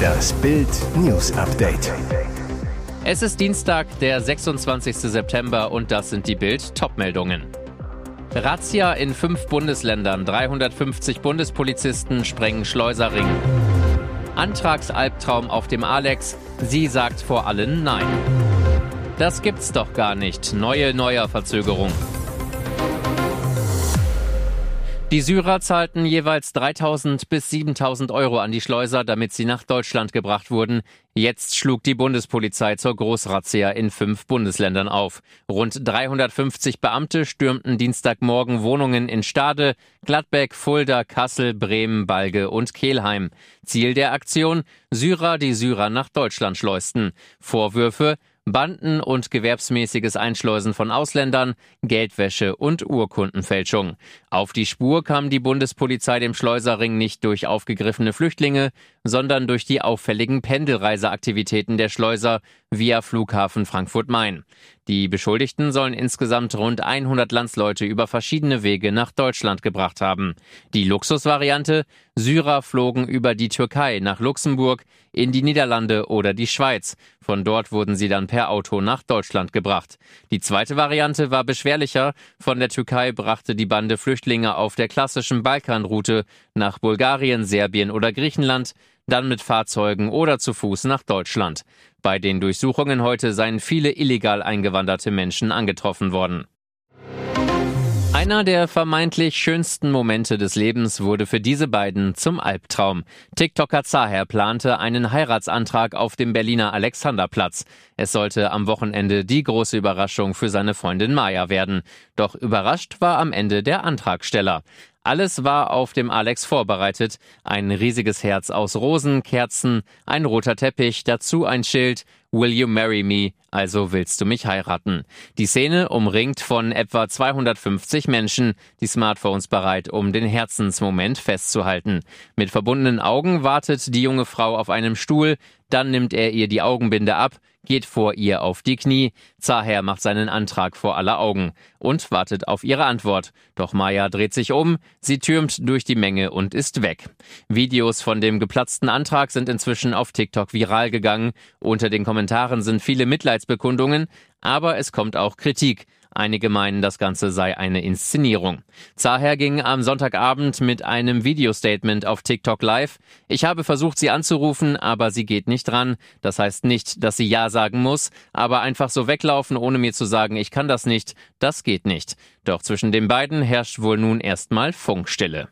Das Bild News Update. Es ist Dienstag, der 26. September und das sind die Bild Topmeldungen. Razzia in fünf Bundesländern, 350 Bundespolizisten sprengen Schleuserring. Antragsalbtraum auf dem Alex, sie sagt vor allen Nein. Das gibt's doch gar nicht. Neue Neuerverzögerung. Die Syrer zahlten jeweils 3000 bis 7000 Euro an die Schleuser, damit sie nach Deutschland gebracht wurden. Jetzt schlug die Bundespolizei zur Großrazzia in fünf Bundesländern auf. Rund 350 Beamte stürmten Dienstagmorgen Wohnungen in Stade, Gladbeck, Fulda, Kassel, Bremen, Balge und Kelheim. Ziel der Aktion? Syrer, die Syrer nach Deutschland schleusten. Vorwürfe? Banden und gewerbsmäßiges Einschleusen von Ausländern, Geldwäsche und Urkundenfälschung. Auf die Spur kam die Bundespolizei dem Schleuserring nicht durch aufgegriffene Flüchtlinge, sondern durch die auffälligen Pendelreiseaktivitäten der Schleuser via Flughafen Frankfurt-Main. Die Beschuldigten sollen insgesamt rund 100 Landsleute über verschiedene Wege nach Deutschland gebracht haben. Die Luxusvariante? Syrer flogen über die Türkei nach Luxemburg, in die Niederlande oder die Schweiz. Von dort wurden sie dann per Auto nach Deutschland gebracht. Die zweite Variante war beschwerlicher. Von der Türkei brachte die Bande Flüchtlinge auf der klassischen Balkanroute nach Bulgarien, Serbien oder Griechenland dann mit Fahrzeugen oder zu Fuß nach Deutschland. Bei den Durchsuchungen heute seien viele illegal eingewanderte Menschen angetroffen worden. Einer der vermeintlich schönsten Momente des Lebens wurde für diese beiden zum Albtraum. TikToker Zaher plante einen Heiratsantrag auf dem Berliner Alexanderplatz. Es sollte am Wochenende die große Überraschung für seine Freundin Maya werden. Doch überrascht war am Ende der Antragsteller. Alles war auf dem Alex vorbereitet. Ein riesiges Herz aus Rosen, Kerzen, ein roter Teppich, dazu ein Schild. Will you marry me? Also willst du mich heiraten? Die Szene umringt von etwa 250 Menschen, die Smartphones bereit, um den Herzensmoment festzuhalten. Mit verbundenen Augen wartet die junge Frau auf einem Stuhl, dann nimmt er ihr die Augenbinde ab, geht vor ihr auf die Knie. Zaher macht seinen Antrag vor aller Augen und wartet auf ihre Antwort. Doch Maya dreht sich um, sie türmt durch die Menge und ist weg. Videos von dem geplatzten Antrag sind inzwischen auf TikTok viral gegangen. Unter den Kommentaren sind viele Mitleidsbekundungen, aber es kommt auch Kritik. Einige meinen, das Ganze sei eine Inszenierung. Zaher ging am Sonntagabend mit einem Videostatement auf TikTok live. Ich habe versucht, sie anzurufen, aber sie geht nicht dran. Das heißt nicht, dass sie Ja sagen muss, aber einfach so weglaufen, ohne mir zu sagen, ich kann das nicht, das geht nicht. Doch zwischen den beiden herrscht wohl nun erstmal Funkstille.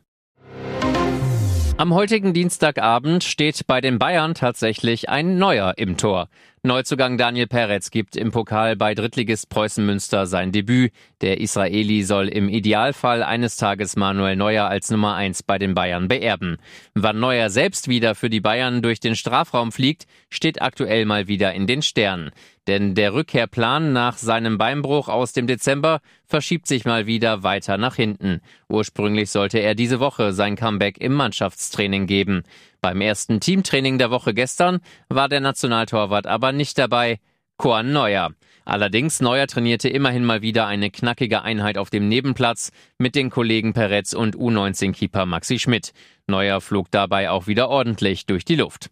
Am heutigen Dienstagabend steht bei den Bayern tatsächlich ein Neuer im Tor. Neuzugang Daniel Peretz gibt im Pokal bei Drittligist Preußen Münster sein Debüt. Der Israeli soll im Idealfall eines Tages Manuel Neuer als Nummer eins bei den Bayern beerben. Wann Neuer selbst wieder für die Bayern durch den Strafraum fliegt, steht aktuell mal wieder in den Sternen. Denn der Rückkehrplan nach seinem Beinbruch aus dem Dezember verschiebt sich mal wieder weiter nach hinten. Ursprünglich sollte er diese Woche sein Comeback im Mannschaftstraining geben. Beim ersten Teamtraining der Woche gestern war der Nationaltorwart aber nicht dabei. Korn Neuer. Allerdings Neuer trainierte immerhin mal wieder eine knackige Einheit auf dem Nebenplatz mit den Kollegen Peretz und U19-Keeper Maxi Schmidt. Neuer flog dabei auch wieder ordentlich durch die Luft.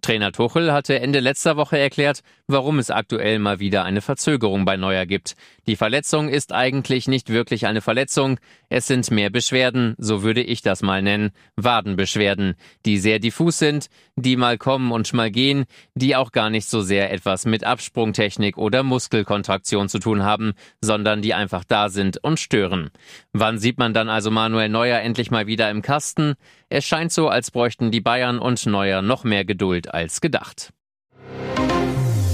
Trainer Tuchel hatte Ende letzter Woche erklärt, warum es aktuell mal wieder eine Verzögerung bei Neuer gibt. Die Verletzung ist eigentlich nicht wirklich eine Verletzung, es sind mehr Beschwerden, so würde ich das mal nennen, Wadenbeschwerden, die sehr diffus sind, die mal kommen und mal gehen, die auch gar nicht so sehr etwas mit Absprungtechnik oder Muskelkontraktion zu tun haben, sondern die einfach da sind und stören. Wann sieht man dann also Manuel Neuer endlich mal wieder im Kasten? Es scheint so, als bräuchten die Bayern und Neuer noch mehr Geduld als gedacht.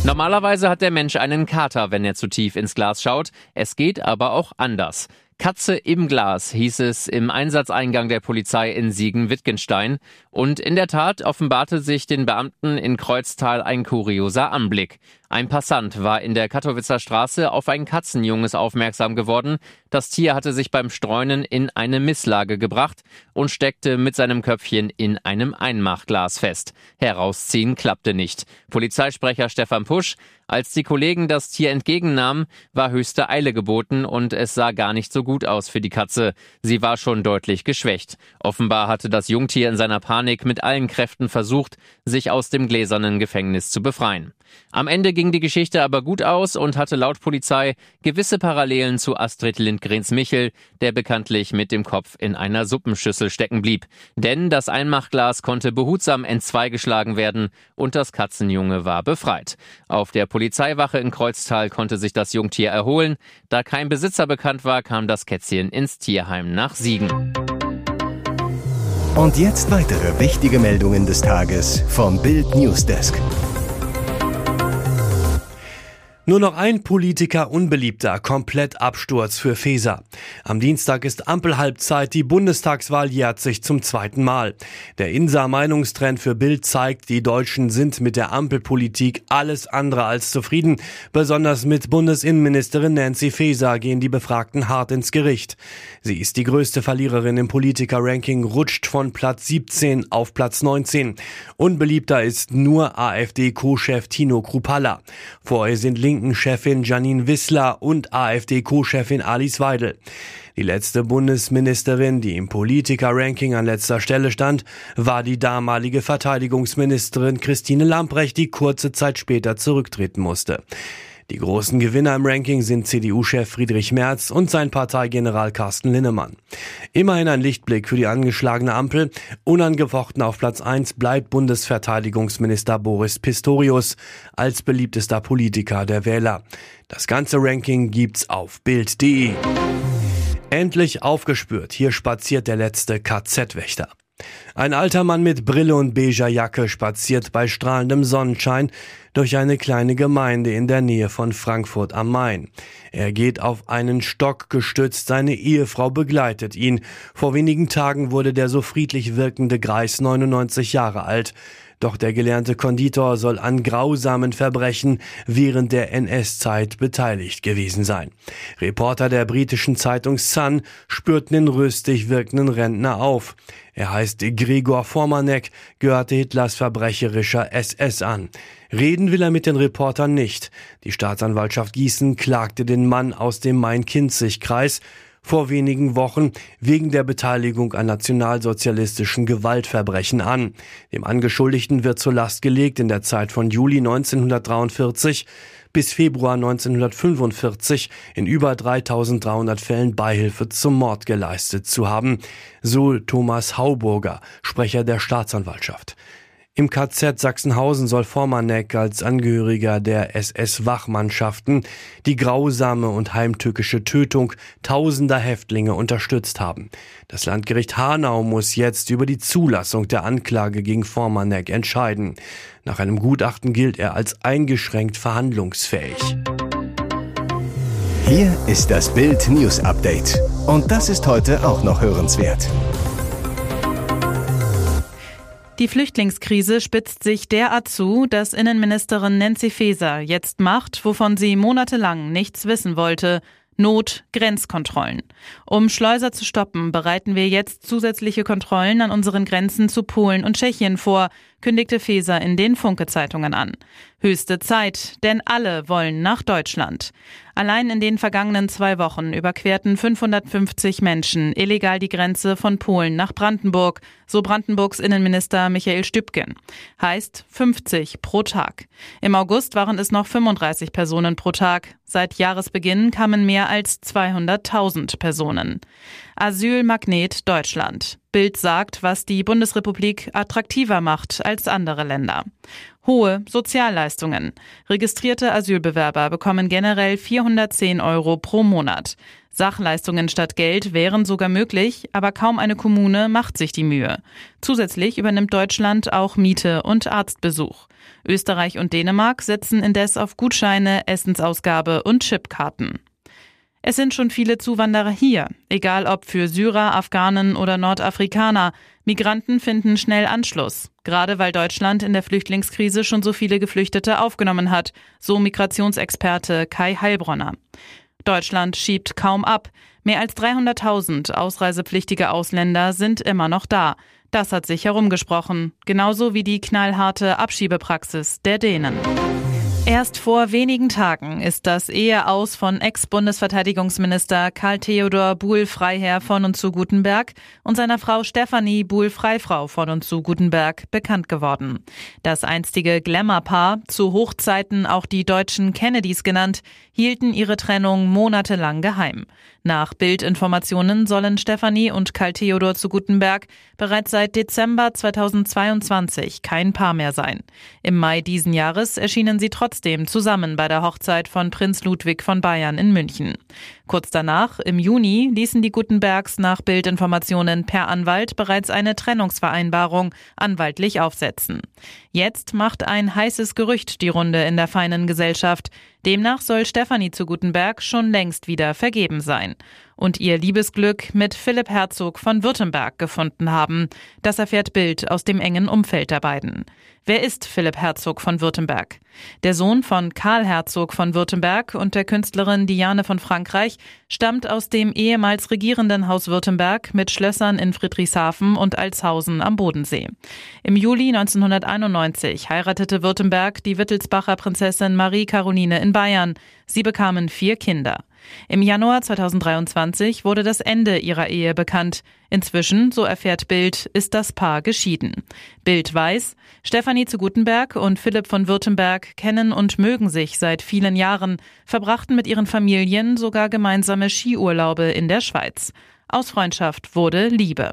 Normalerweise hat der Mensch einen Kater, wenn er zu tief ins Glas schaut. Es geht aber auch anders. Katze im Glas hieß es im Einsatzeingang der Polizei in Siegen-Wittgenstein. Und in der Tat offenbarte sich den Beamten in Kreuztal ein kurioser Anblick. Ein Passant war in der Katowicer Straße auf ein Katzenjunges aufmerksam geworden. Das Tier hatte sich beim Streunen in eine Misslage gebracht und steckte mit seinem Köpfchen in einem Einmachglas fest. Herausziehen klappte nicht. Polizeisprecher Stefan Pusch, als die Kollegen das Tier entgegennahmen, war höchste Eile geboten und es sah gar nicht so gut aus für die Katze. Sie war schon deutlich geschwächt. Offenbar hatte das Jungtier in seiner Panik mit allen Kräften versucht, sich aus dem gläsernen Gefängnis zu befreien. Am Ende ging die Geschichte aber gut aus und hatte laut Polizei gewisse Parallelen zu Astrid Lindgrens Michel, der bekanntlich mit dem Kopf in einer Suppenschüssel stecken blieb. Denn das Einmachglas konnte behutsam entzweigeschlagen werden und das Katzenjunge war befreit. Auf der Polizeiwache in Kreuztal konnte sich das Jungtier erholen. Da kein Besitzer bekannt war, kam das Kätzchen ins Tierheim nach Siegen. Und jetzt weitere wichtige Meldungen des Tages vom Bild Newsdesk. Nur noch ein Politiker unbeliebter, komplett Absturz für Feser. Am Dienstag ist Ampelhalbzeit, die Bundestagswahl jährt sich zum zweiten Mal. Der Insa-Meinungstrend für Bild zeigt, die Deutschen sind mit der Ampelpolitik alles andere als zufrieden. Besonders mit Bundesinnenministerin Nancy Faeser gehen die Befragten hart ins Gericht. Sie ist die größte Verliererin im Politiker-Ranking, rutscht von Platz 17 auf Platz 19. Unbeliebter ist nur AfD-Co-Chef Tino Krupalla. Vorher sind Linken Linken-Chefin Janine Wissler und AfD-Co-Chefin Alice Weidel. Die letzte Bundesministerin, die im Politiker-Ranking an letzter Stelle stand, war die damalige Verteidigungsministerin Christine Lamprecht, die kurze Zeit später zurücktreten musste. Die großen Gewinner im Ranking sind CDU-Chef Friedrich Merz und sein Parteigeneral Carsten Linnemann. Immerhin ein Lichtblick für die angeschlagene Ampel. Unangefochten auf Platz 1 bleibt Bundesverteidigungsminister Boris Pistorius als beliebtester Politiker der Wähler. Das ganze Ranking gibt's auf Bild.de. Endlich aufgespürt, hier spaziert der letzte KZ-Wächter. Ein alter Mann mit Brille und beiger Jacke spaziert bei strahlendem Sonnenschein durch eine kleine Gemeinde in der Nähe von Frankfurt am Main. Er geht auf einen Stock gestützt, seine Ehefrau begleitet ihn. Vor wenigen Tagen wurde der so friedlich wirkende Greis 99 Jahre alt. Doch der gelernte Konditor soll an grausamen Verbrechen während der NS-Zeit beteiligt gewesen sein. Reporter der britischen Zeitung Sun spürten den rüstig wirkenden Rentner auf. Er heißt Gregor Formanek, gehörte Hitlers verbrecherischer SS an. Reden will er mit den Reportern nicht. Die Staatsanwaltschaft Gießen klagte den Mann aus dem Main-Kinzig-Kreis vor wenigen Wochen wegen der Beteiligung an nationalsozialistischen Gewaltverbrechen an. Dem Angeschuldigten wird zur Last gelegt, in der Zeit von Juli 1943 bis Februar 1945 in über 3300 Fällen Beihilfe zum Mord geleistet zu haben, so Thomas Hauburger, Sprecher der Staatsanwaltschaft. Im KZ Sachsenhausen soll Formanek als Angehöriger der SS-Wachmannschaften die grausame und heimtückische Tötung tausender Häftlinge unterstützt haben. Das Landgericht Hanau muss jetzt über die Zulassung der Anklage gegen Formanek entscheiden. Nach einem Gutachten gilt er als eingeschränkt verhandlungsfähig. Hier ist das Bild News Update. Und das ist heute auch noch hörenswert. Die Flüchtlingskrise spitzt sich derart zu, dass Innenministerin Nancy Faeser jetzt macht, wovon sie monatelang nichts wissen wollte, Not Grenzkontrollen. Um Schleuser zu stoppen, bereiten wir jetzt zusätzliche Kontrollen an unseren Grenzen zu Polen und Tschechien vor, kündigte Feser in den Funke-Zeitungen an. Höchste Zeit, denn alle wollen nach Deutschland. Allein in den vergangenen zwei Wochen überquerten 550 Menschen illegal die Grenze von Polen nach Brandenburg, so Brandenburgs Innenminister Michael Stübgen. Heißt 50 pro Tag. Im August waren es noch 35 Personen pro Tag. Seit Jahresbeginn kamen mehr als 200.000 Personen. Asylmagnet Deutschland. Bild sagt, was die Bundesrepublik attraktiver macht als andere Länder. Hohe Sozialleistungen. Registrierte Asylbewerber bekommen generell 410 Euro pro Monat. Sachleistungen statt Geld wären sogar möglich, aber kaum eine Kommune macht sich die Mühe. Zusätzlich übernimmt Deutschland auch Miete und Arztbesuch. Österreich und Dänemark setzen indes auf Gutscheine, Essensausgabe und Chipkarten. Es sind schon viele Zuwanderer hier, egal ob für Syrer, Afghanen oder Nordafrikaner. Migranten finden schnell Anschluss, gerade weil Deutschland in der Flüchtlingskrise schon so viele Geflüchtete aufgenommen hat, so Migrationsexperte Kai Heilbronner. Deutschland schiebt kaum ab. Mehr als 300.000 ausreisepflichtige Ausländer sind immer noch da. Das hat sich herumgesprochen, genauso wie die knallharte Abschiebepraxis der Dänen. Erst vor wenigen Tagen ist das Eheaus von Ex-Bundesverteidigungsminister Karl Theodor Buhl-Freiherr von und zu Gutenberg und seiner Frau Stefanie Buhl-Freifrau von und zu Gutenberg bekannt geworden. Das einstige Glamour-Paar, zu Hochzeiten auch die deutschen Kennedys genannt, hielten ihre Trennung monatelang geheim. Nach Bildinformationen sollen Stefanie und Karl Theodor zu Gutenberg bereits seit Dezember 2022 kein Paar mehr sein. Im Mai diesen Jahres erschienen sie trotzdem zusammen bei der Hochzeit von Prinz Ludwig von Bayern in München. Kurz danach, im Juni, ließen die Gutenbergs nach Bildinformationen per Anwalt bereits eine Trennungsvereinbarung anwaltlich aufsetzen. Jetzt macht ein heißes Gerücht die Runde in der feinen Gesellschaft. Demnach soll Stefanie zu Gutenberg schon längst wieder vergeben sein und ihr Liebesglück mit Philipp Herzog von Württemberg gefunden haben. Das erfährt Bild aus dem engen Umfeld der beiden. Wer ist Philipp Herzog von Württemberg? Der Sohn von Karl Herzog von Württemberg und der Künstlerin Diane von Frankreich stammt aus dem ehemals regierenden Haus Württemberg mit Schlössern in Friedrichshafen und Alshausen am Bodensee. Im Juli 1991 heiratete Württemberg die Wittelsbacher Prinzessin Marie Caroline in Bayern. Sie bekamen vier Kinder. Im Januar 2023 wurde das Ende ihrer Ehe bekannt. Inzwischen, so erfährt Bild, ist das Paar geschieden. Bild weiß, Stefanie zu Gutenberg und Philipp von Württemberg kennen und mögen sich seit vielen Jahren, verbrachten mit ihren Familien sogar gemeinsame Skiurlaube in der Schweiz. Aus Freundschaft wurde Liebe.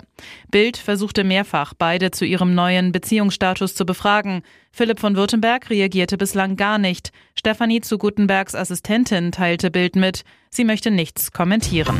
Bild versuchte mehrfach, beide zu ihrem neuen Beziehungsstatus zu befragen. Philipp von Württemberg reagierte bislang gar nicht. Stefanie zu Gutenbergs Assistentin teilte Bild mit, sie möchte nichts kommentieren.